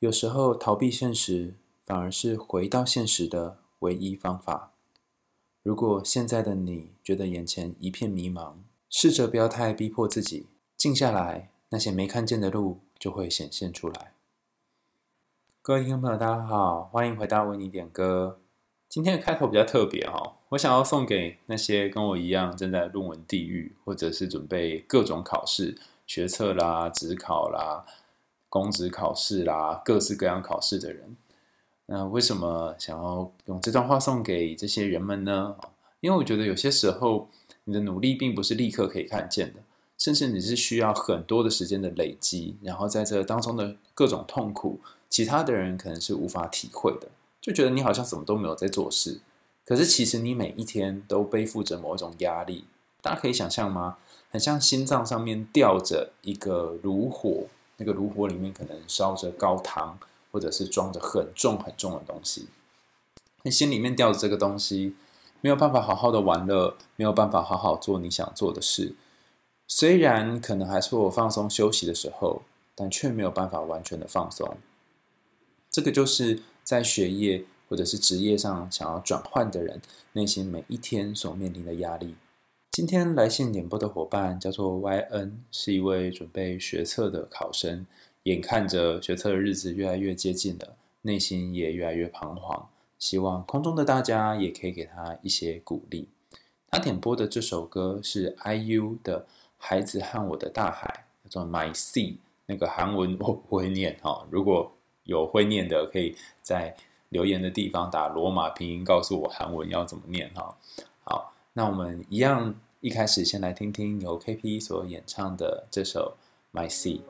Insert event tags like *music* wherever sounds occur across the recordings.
有时候逃避现实，反而是回到现实的唯一方法。如果现在的你觉得眼前一片迷茫，试着不要太逼迫自己，静下来，那些没看见的路就会显现出来。各位听众朋友，大家好，欢迎回到为你点歌。今天的开头比较特别哦，我想要送给那些跟我一样正在论文地狱，或者是准备各种考试、学测啦、指考啦、公职考试啦，各式各样考试的人。那为什么想要用这段话送给这些人们呢？因为我觉得有些时候你的努力并不是立刻可以看见的，甚至你是需要很多的时间的累积，然后在这当中的各种痛苦，其他的人可能是无法体会的。就觉得你好像什么都没有在做事，可是其实你每一天都背负着某一种压力。大家可以想象吗？很像心脏上面吊着一个炉火，那个炉火里面可能烧着高汤，或者是装着很重很重的东西。你心里面吊着这个东西，没有办法好好的玩乐，没有办法好好做你想做的事。虽然可能还是我放松休息的时候，但却没有办法完全的放松。这个就是。在学业或者是职业上想要转换的人，内心每一天所面临的压力。今天来信点播的伙伴叫做 YN，是一位准备学测的考生，眼看着学测的日子越来越接近了，内心也越来越彷徨。希望空中的大家也可以给他一些鼓励。他点播的这首歌是 IU 的《孩子和我的大海》，叫做 My Sea，那个韩文我不会念哈，如果。有会念的，可以在留言的地方打罗马拼音，告诉我韩文要怎么念哈。那我们一样，一开始先来听听由 KP 所演唱的这首《My Sea》。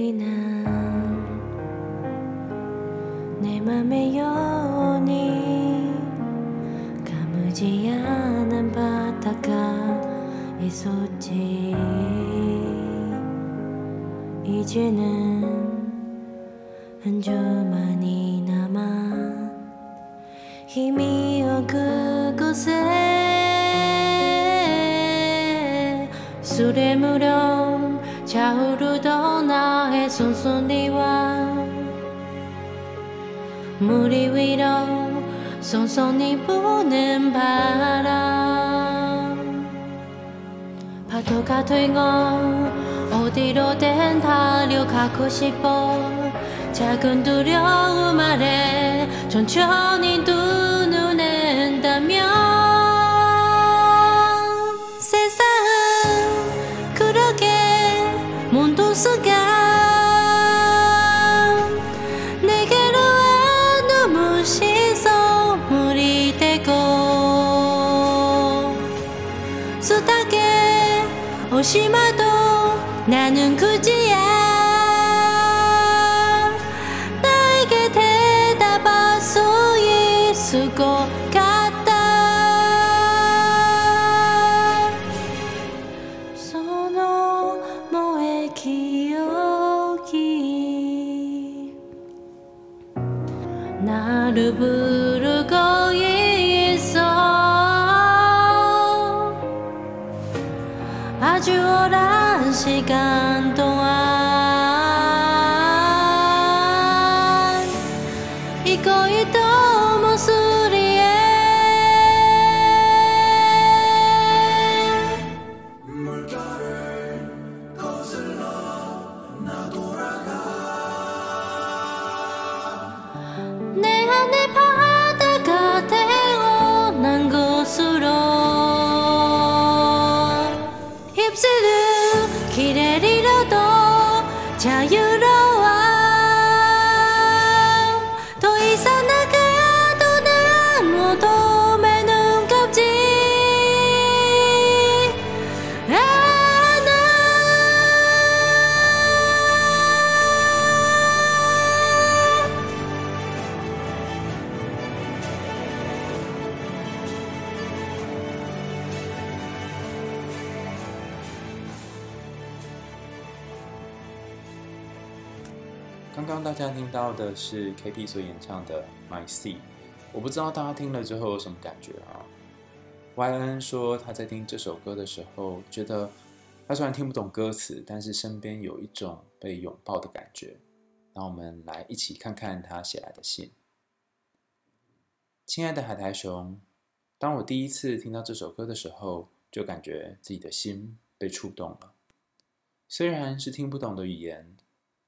소리 난내 맘에 여운이 가무지 않은 바다가 있었지. 이제는 한줄 서두르던 나의 손손이와 무리 위로 손손이 부는 바람. 파도가 되고 어디로든 달려가고 싶어? 작은 두려움 아래 천천히 눈을 낸다면 조심하도 나는 그 하늘 刚刚大家听到的是 KP 所演唱的《My Sea》，我不知道大家听了之后有什么感觉啊？YN 说他在听这首歌的时候，觉得他虽然听不懂歌词，但是身边有一种被拥抱的感觉。让我们来一起看看他写来的信。亲爱的海苔熊，当我第一次听到这首歌的时候，就感觉自己的心被触动了。虽然是听不懂的语言，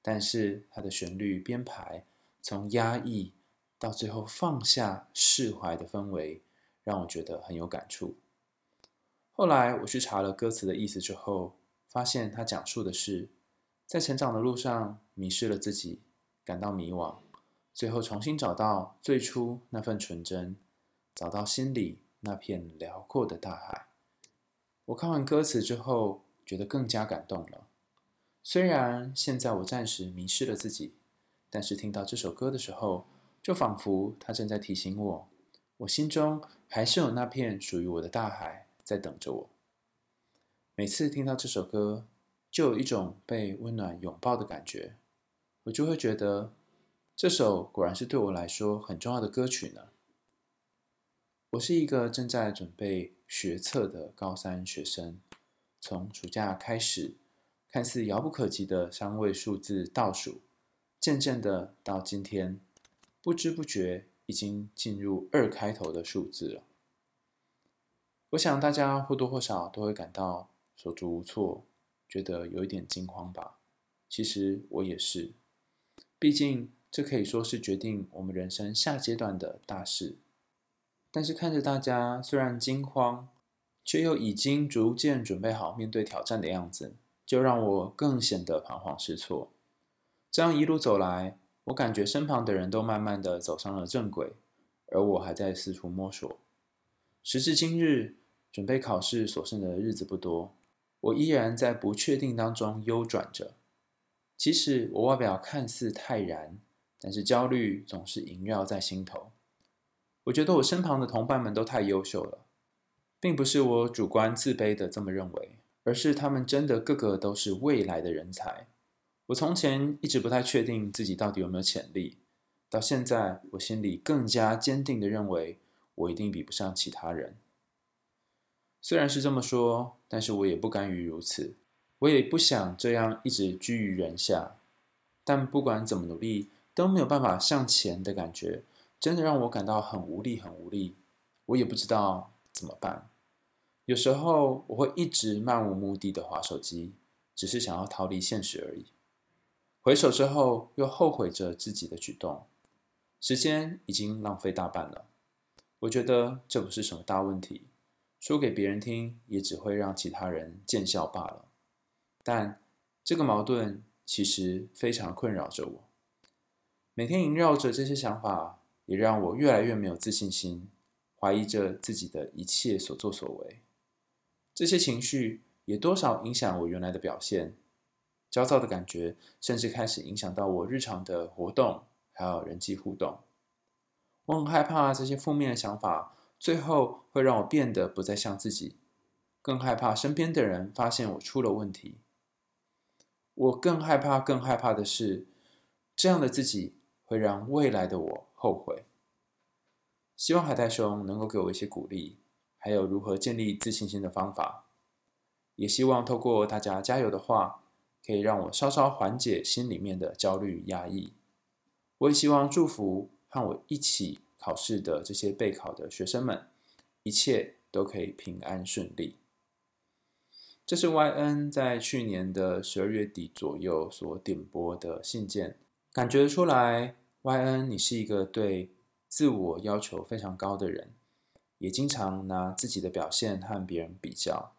但是它的旋律编排，从压抑到最后放下、释怀的氛围，让我觉得很有感触。后来我去查了歌词的意思之后，发现它讲述的是，在成长的路上迷失了自己，感到迷惘，最后重新找到最初那份纯真，找到心里那片辽阔的大海。我看完歌词之后，觉得更加感动了。虽然现在我暂时迷失了自己，但是听到这首歌的时候，就仿佛它正在提醒我，我心中还是有那片属于我的大海在等着我。每次听到这首歌，就有一种被温暖拥抱的感觉，我就会觉得，这首果然是对我来说很重要的歌曲呢。我是一个正在准备学测的高三学生，从暑假开始。看似遥不可及的三位数字倒数，渐渐的到今天，不知不觉已经进入二开头的数字了。我想大家或多或少都会感到手足无措，觉得有一点惊慌吧。其实我也是，毕竟这可以说是决定我们人生下阶段的大事。但是看着大家虽然惊慌，却又已经逐渐准备好面对挑战的样子。就让我更显得彷徨失措。这样一路走来，我感觉身旁的人都慢慢的走上了正轨，而我还在四处摸索。时至今日，准备考试所剩的日子不多，我依然在不确定当中悠转着。即使我外表看似泰然，但是焦虑总是萦绕在心头。我觉得我身旁的同伴们都太优秀了，并不是我主观自卑的这么认为。而是他们真的个个都是未来的人才。我从前一直不太确定自己到底有没有潜力，到现在我心里更加坚定的认为，我一定比不上其他人。虽然是这么说，但是我也不甘于如此，我也不想这样一直居于人下。但不管怎么努力，都没有办法向前的感觉，真的让我感到很无力，很无力。我也不知道怎么办。有时候我会一直漫无目的的滑手机，只是想要逃离现实而已。回首之后，又后悔着自己的举动，时间已经浪费大半了。我觉得这不是什么大问题，说给别人听也只会让其他人见笑罢了。但这个矛盾其实非常困扰着我，每天萦绕着这些想法，也让我越来越没有自信心，怀疑着自己的一切所作所为。这些情绪也多少影响我原来的表现，焦躁的感觉甚至开始影响到我日常的活动，还有人际互动。我很害怕这些负面的想法最后会让我变得不再像自己，更害怕身边的人发现我出了问题。我更害怕，更害怕的是，这样的自己会让未来的我后悔。希望海带熊能够给我一些鼓励。还有如何建立自信心的方法，也希望透过大家加油的话，可以让我稍稍缓解心里面的焦虑压抑。我也希望祝福和我一起考试的这些备考的学生们，一切都可以平安顺利。这是 YN 在去年的十二月底左右所点播的信件，感觉出来，YN 你是一个对自我要求非常高的人。也经常拿自己的表现和别人比较，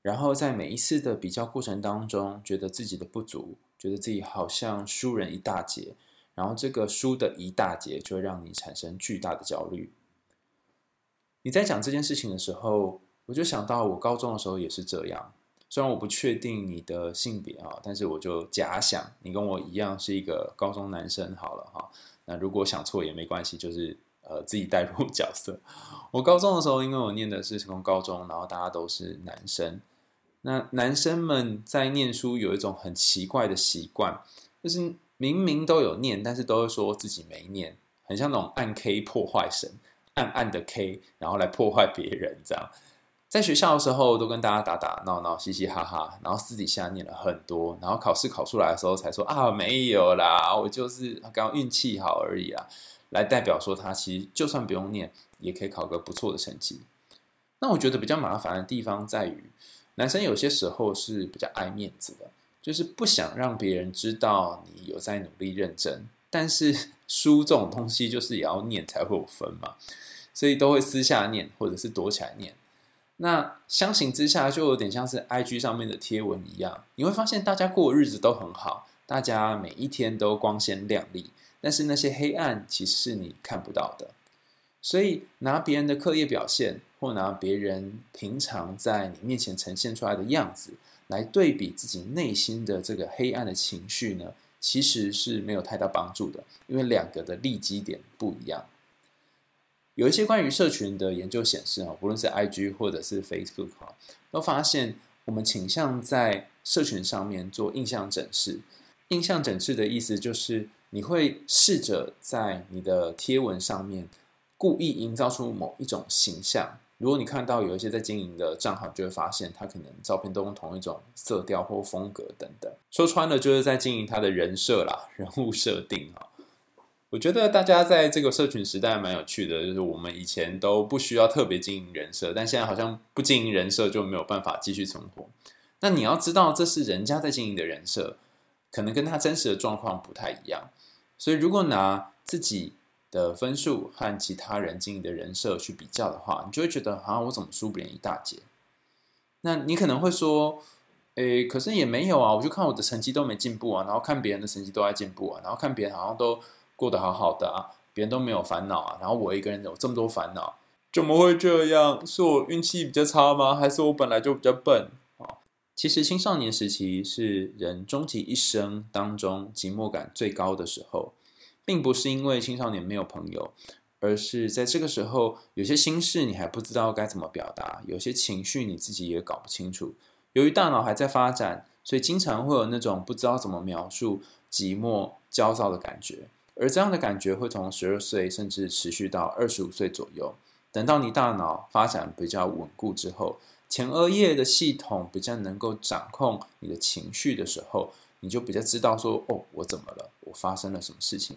然后在每一次的比较过程当中，觉得自己的不足，觉得自己好像输人一大截，然后这个输的一大截就会让你产生巨大的焦虑。你在讲这件事情的时候，我就想到我高中的时候也是这样，虽然我不确定你的性别啊，但是我就假想你跟我一样是一个高中男生好了哈。那如果想错也没关系，就是。呃，自己带入 *laughs* 角色。我高中的时候，因为我念的是成功高中，然后大家都是男生。那男生们在念书有一种很奇怪的习惯，就是明明都有念，但是都会说自己没念，很像那种暗 K 破坏神，暗暗的 K，然后来破坏别人这样。在学校的时候都跟大家打打闹闹、嘻嘻哈哈，然后私底下念了很多，然后考试考出来的时候才说啊，没有啦，我就是刚刚运气好而已啦，来代表说他其实就算不用念，也可以考个不错的成绩。那我觉得比较麻烦的地方在于，男生有些时候是比较爱面子的，就是不想让别人知道你有在努力认真，但是 *laughs* 书这种东西就是也要念才会有分嘛，所以都会私下念或者是躲起来念。那相形之下，就有点像是 IG 上面的贴文一样，你会发现大家过日子都很好，大家每一天都光鲜亮丽，但是那些黑暗其实是你看不到的。所以拿别人的课业表现，或拿别人平常在你面前呈现出来的样子，来对比自己内心的这个黑暗的情绪呢，其实是没有太大帮助的，因为两个的立基点不一样。有一些关于社群的研究显示啊，不论是 IG 或者是 Facebook 啊，都发现我们倾向在社群上面做印象整饰。印象整饰的意思就是你会试着在你的贴文上面故意营造出某一种形象。如果你看到有一些在经营的账号，就会发现他可能照片都用同一种色调或风格等等。说穿了就是在经营他的人设啦，人物设定啊。我觉得大家在这个社群时代蛮有趣的，就是我们以前都不需要特别经营人设，但现在好像不经营人设就没有办法继续存活。那你要知道，这是人家在经营的人设，可能跟他真实的状况不太一样。所以，如果拿自己的分数和其他人经营的人设去比较的话，你就会觉得，好像我怎么输别人一大截？那你可能会说，诶，可是也没有啊，我就看我的成绩都没进步啊，然后看别人的成绩都在进步啊，然后看别人好像都。过得好好的啊，别人都没有烦恼啊，然后我一个人有这么多烦恼，怎么会这样？是我运气比较差吗？还是我本来就比较笨？其实青少年时期是人终其一生当中寂寞感最高的时候，并不是因为青少年没有朋友，而是在这个时候有些心事你还不知道该怎么表达，有些情绪你自己也搞不清楚。由于大脑还在发展，所以经常会有那种不知道怎么描述寂寞、焦躁的感觉。而这样的感觉会从十二岁甚至持续到二十五岁左右。等到你大脑发展比较稳固之后，前额叶的系统比较能够掌控你的情绪的时候，你就比较知道说：“哦，我怎么了？我发生了什么事情？”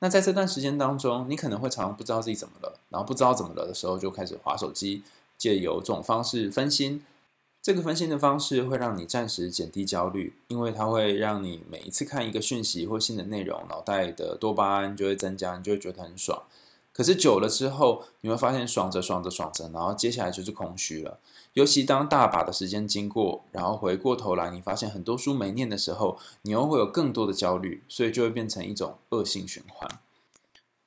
那在这段时间当中，你可能会常常不知道自己怎么了，然后不知道怎么了的时候，就开始划手机，借由这种方式分心。这个分心的方式会让你暂时减低焦虑，因为它会让你每一次看一个讯息或新的内容，脑袋的多巴胺就会增加，你就会觉得很爽。可是久了之后，你会发现爽着爽着爽着，然后接下来就是空虚了。尤其当大把的时间经过，然后回过头来，你发现很多书没念的时候，你又会有更多的焦虑，所以就会变成一种恶性循环。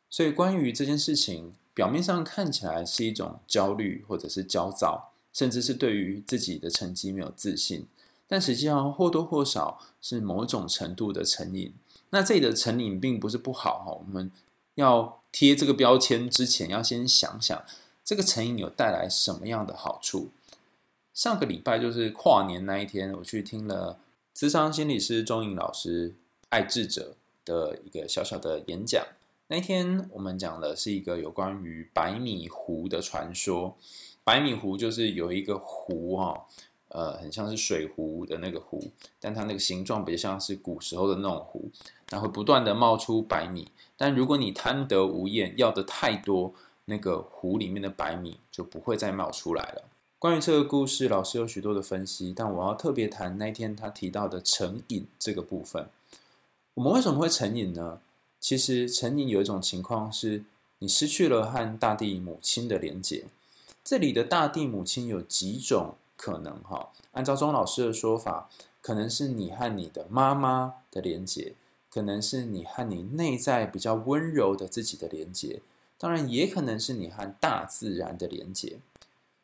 所以关于这件事情，表面上看起来是一种焦虑或者是焦躁。甚至是对于自己的成绩没有自信，但实际上或多或少是某种程度的成瘾。那这里的成瘾并不是不好哈，我们要贴这个标签之前，要先想想这个成瘾有带来什么样的好处。上个礼拜就是跨年那一天，我去听了咨商心理师钟颖老师爱智者的一个小小的演讲。那一天我们讲的是一个有关于白米湖的传说。白米湖就是有一个湖哈，呃，很像是水壶的那个壶，但它那个形状比较像是古时候的那种壶，它会不断的冒出白米。但如果你贪得无厌，要的太多，那个壶里面的白米就不会再冒出来了。关于这个故事，老师有许多的分析，但我要特别谈那天他提到的成瘾这个部分。我们为什么会成瘾呢？其实成瘾有一种情况是，你失去了和大地母亲的连结。这里的大地母亲有几种可能哈？按照钟老师的说法，可能是你和你的妈妈的连结，可能是你和你内在比较温柔的自己的连接，当然也可能是你和大自然的连接。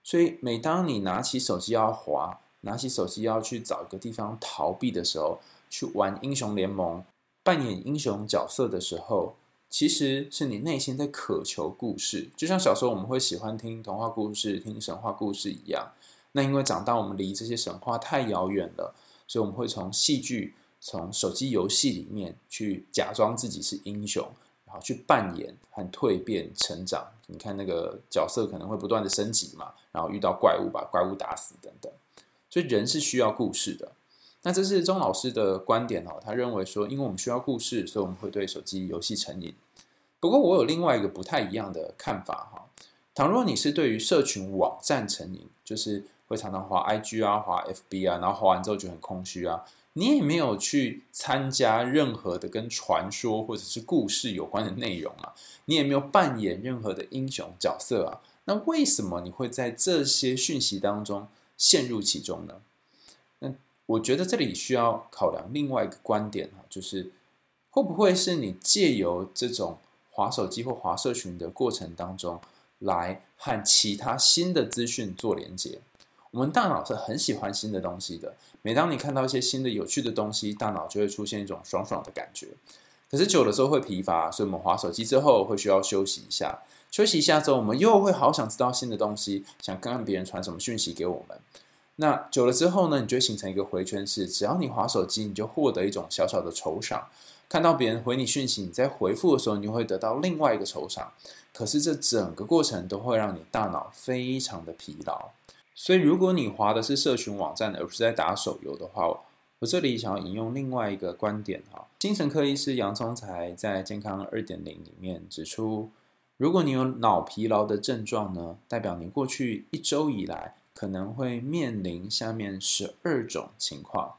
所以，每当你拿起手机要滑，拿起手机要去找一个地方逃避的时候，去玩英雄联盟，扮演英雄角色的时候。其实是你内心在渴求故事，就像小时候我们会喜欢听童话故事、听神话故事一样。那因为长大我们离这些神话太遥远了，所以我们会从戏剧、从手机游戏里面去假装自己是英雄，然后去扮演和蜕变成长。你看那个角色可能会不断的升级嘛，然后遇到怪物把怪物打死等等。所以人是需要故事的。那这是钟老师的观点哦，他认为说，因为我们需要故事，所以我们会对手机游戏成瘾。不过我有另外一个不太一样的看法哈。倘若你是对于社群网站成瘾，就是会常常滑 IG 啊、滑 FB 啊，然后滑完之后就很空虚啊。你也没有去参加任何的跟传说或者是故事有关的内容啊，你也没有扮演任何的英雄角色啊，那为什么你会在这些讯息当中陷入其中呢？那我觉得这里需要考量另外一个观点啊，就是会不会是你借由这种滑手机或滑社群的过程当中，来和其他新的资讯做连接？我们大脑是很喜欢新的东西的。每当你看到一些新的有趣的东西，大脑就会出现一种爽爽的感觉。可是久了之后会疲乏，所以我们滑手机之后会需要休息一下。休息一下之后，我们又会好想知道新的东西，想看看别人传什么讯息给我们。那久了之后呢，你就会形成一个回圈式，只要你滑手机，你就获得一种小小的酬赏。看到别人回你讯息，你在回复的时候，你就会得到另外一个酬赏。可是这整个过程都会让你大脑非常的疲劳。所以，如果你滑的是社群网站，而不是在打手游的话，我这里想要引用另外一个观点哈。精神科医师杨聪才在《健康二点零》里面指出，如果你有脑疲劳的症状呢，代表你过去一周以来可能会面临下面十二种情况。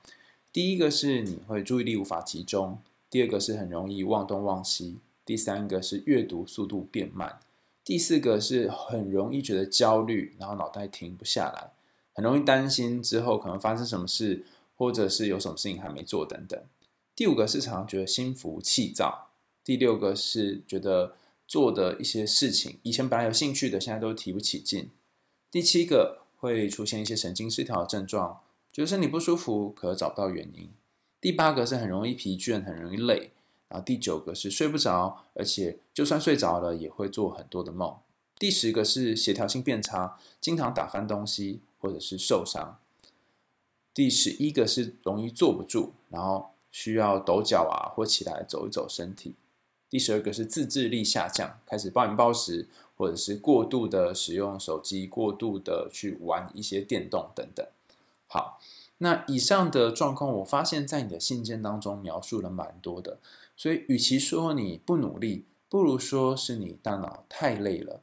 第一个是你会注意力无法集中，第二个是很容易忘东忘西，第三个是阅读速度变慢。第四个是很容易觉得焦虑，然后脑袋停不下来，很容易担心之后可能发生什么事，或者是有什么事情还没做等等。第五个是常常觉得心浮气躁。第六个是觉得做的一些事情，以前本来有兴趣的，现在都提不起劲。第七个会出现一些神经失调的症状，觉得身体不舒服，可找不到原因。第八个是很容易疲倦，很容易累。然后第九个是睡不着，而且就算睡着了也会做很多的梦。第十个是协调性变差，经常打翻东西或者是受伤。第十一个是容易坐不住，然后需要抖脚啊或起来走一走身体。第十二个是自制力下降，开始暴饮暴食，或者是过度的使用手机，过度的去玩一些电动等等。好，那以上的状况，我发现在你的信件当中描述了蛮多的。所以，与其说你不努力，不如说是你大脑太累了。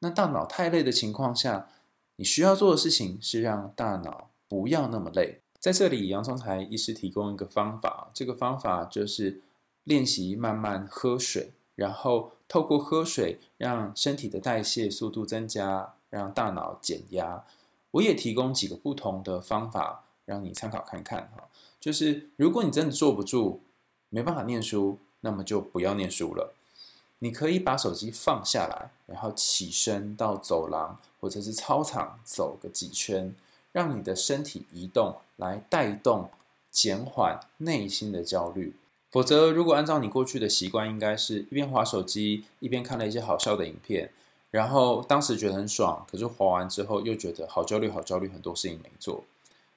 那大脑太累的情况下，你需要做的事情是让大脑不要那么累。在这里，杨聪才医师提供一个方法，这个方法就是练习慢慢喝水，然后透过喝水让身体的代谢速度增加，让大脑减压。我也提供几个不同的方法让你参考看看哈，就是如果你真的坐不住。没办法念书，那么就不要念书了。你可以把手机放下来，然后起身到走廊或者是操场走个几圈，让你的身体移动来带动、减缓内心的焦虑。否则，如果按照你过去的习惯，应该是一边滑手机一边看了一些好笑的影片，然后当时觉得很爽，可是滑完之后又觉得好焦虑、好焦虑，很多事情没做。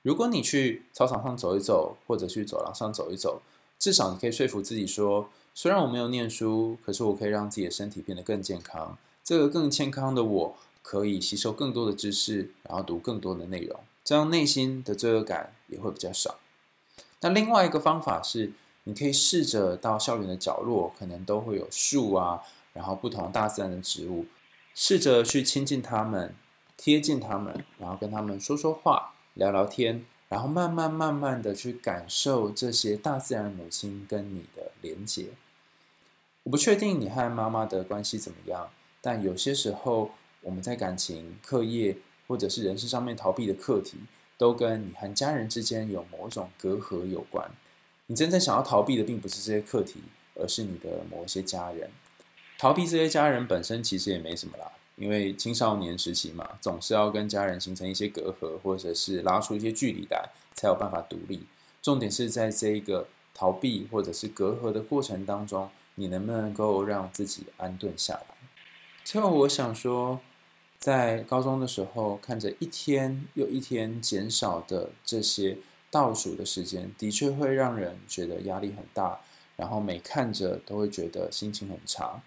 如果你去操场上走一走，或者去走廊上走一走。至少你可以说服自己说，虽然我没有念书，可是我可以让自己的身体变得更健康。这个更健康的我，可以吸收更多的知识，然后读更多的内容，这样内心的罪恶感也会比较少。那另外一个方法是，你可以试着到校园的角落，可能都会有树啊，然后不同大自然的植物，试着去亲近它们，贴近它们，然后跟它们说说话，聊聊天。然后慢慢慢慢的去感受这些大自然母亲跟你的连接。我不确定你和妈妈的关系怎么样，但有些时候我们在感情、课业或者是人生上面逃避的课题，都跟你和家人之间有某种隔阂有关。你真正想要逃避的并不是这些课题，而是你的某一些家人。逃避这些家人本身其实也没什么啦。因为青少年时期嘛，总是要跟家人形成一些隔阂，或者是拉出一些距离来，才有办法独立。重点是在这一个逃避或者是隔阂的过程当中，你能不能够让自己安顿下来？最后，我想说，在高中的时候，看着一天又一天减少的这些倒数的时间，的确会让人觉得压力很大，然后每看着都会觉得心情很差。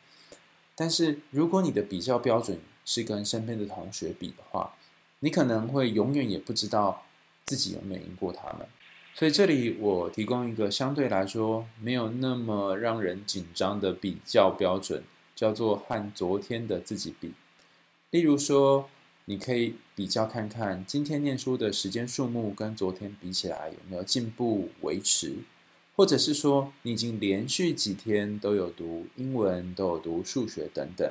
但是如果你的比较标准是跟身边的同学比的话，你可能会永远也不知道自己有没有赢过他们。所以这里我提供一个相对来说没有那么让人紧张的比较标准，叫做和昨天的自己比。例如说，你可以比较看看今天念书的时间数目跟昨天比起来有没有进步维持，或者是说你已经连续几天都有读英文，都有读数学等等。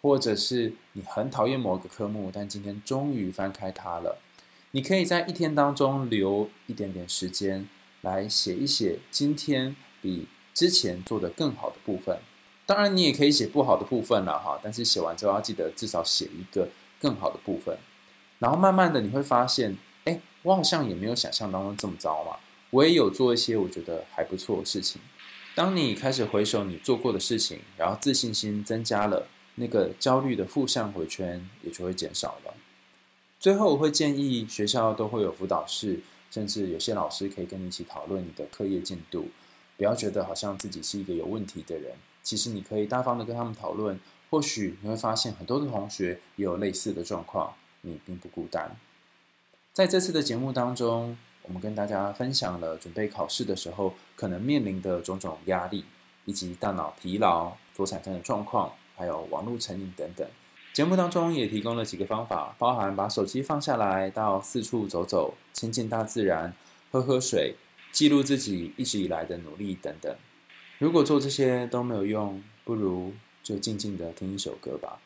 或者是你很讨厌某个科目，但今天终于翻开它了。你可以在一天当中留一点点时间来写一写今天比之前做得更好的部分。当然，你也可以写不好的部分了哈。但是写完之后要记得至少写一个更好的部分。然后慢慢的你会发现，哎，我好像也没有想象当中这么糟嘛。我也有做一些我觉得还不错的事情。当你开始回首你做过的事情，然后自信心增加了。那个焦虑的负向回圈也就会减少了。最后，我会建议学校都会有辅导室，甚至有些老师可以跟你一起讨论你的课业进度。不要觉得好像自己是一个有问题的人，其实你可以大方的跟他们讨论。或许你会发现很多的同学也有类似的状况，你并不孤单。在这次的节目当中，我们跟大家分享了准备考试的时候可能面临的种种压力，以及大脑疲劳所产生的状况。还有网络成瘾等等，节目当中也提供了几个方法，包含把手机放下来，到四处走走，亲近大自然，喝喝水，记录自己一直以来的努力等等。如果做这些都没有用，不如就静静的听一首歌吧。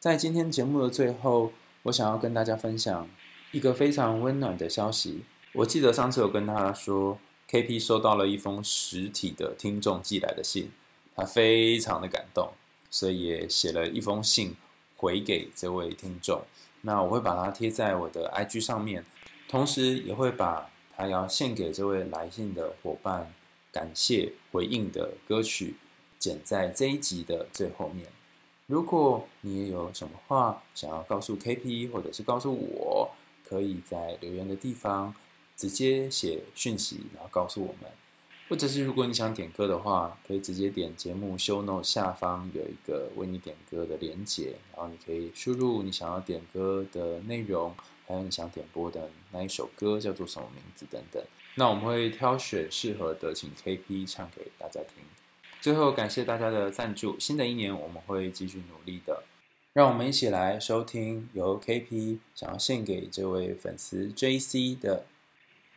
在今天节目的最后，我想要跟大家分享一个非常温暖的消息。我记得上次有跟他说，KP 收到了一封实体的听众寄来的信，他非常的感动。所以也写了一封信回给这位听众，那我会把它贴在我的 IG 上面，同时也会把他要献给这位来信的伙伴感谢回应的歌曲剪在这一集的最后面。如果你也有什么话想要告诉 KP，或者是告诉我，可以在留言的地方直接写讯息，然后告诉我们。或者是如果你想点歌的话，可以直接点节目 show note 下方有一个为你点歌的连结，然后你可以输入你想要点歌的内容，还有你想点播的那一首歌叫做什么名字等等。那我们会挑选适合的，请 KP 唱给大家听。最后感谢大家的赞助，新的一年我们会继续努力的。让我们一起来收听由 KP 想要献给这位粉丝 JC 的。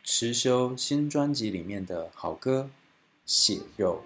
池修新专辑里面的好歌《血肉》。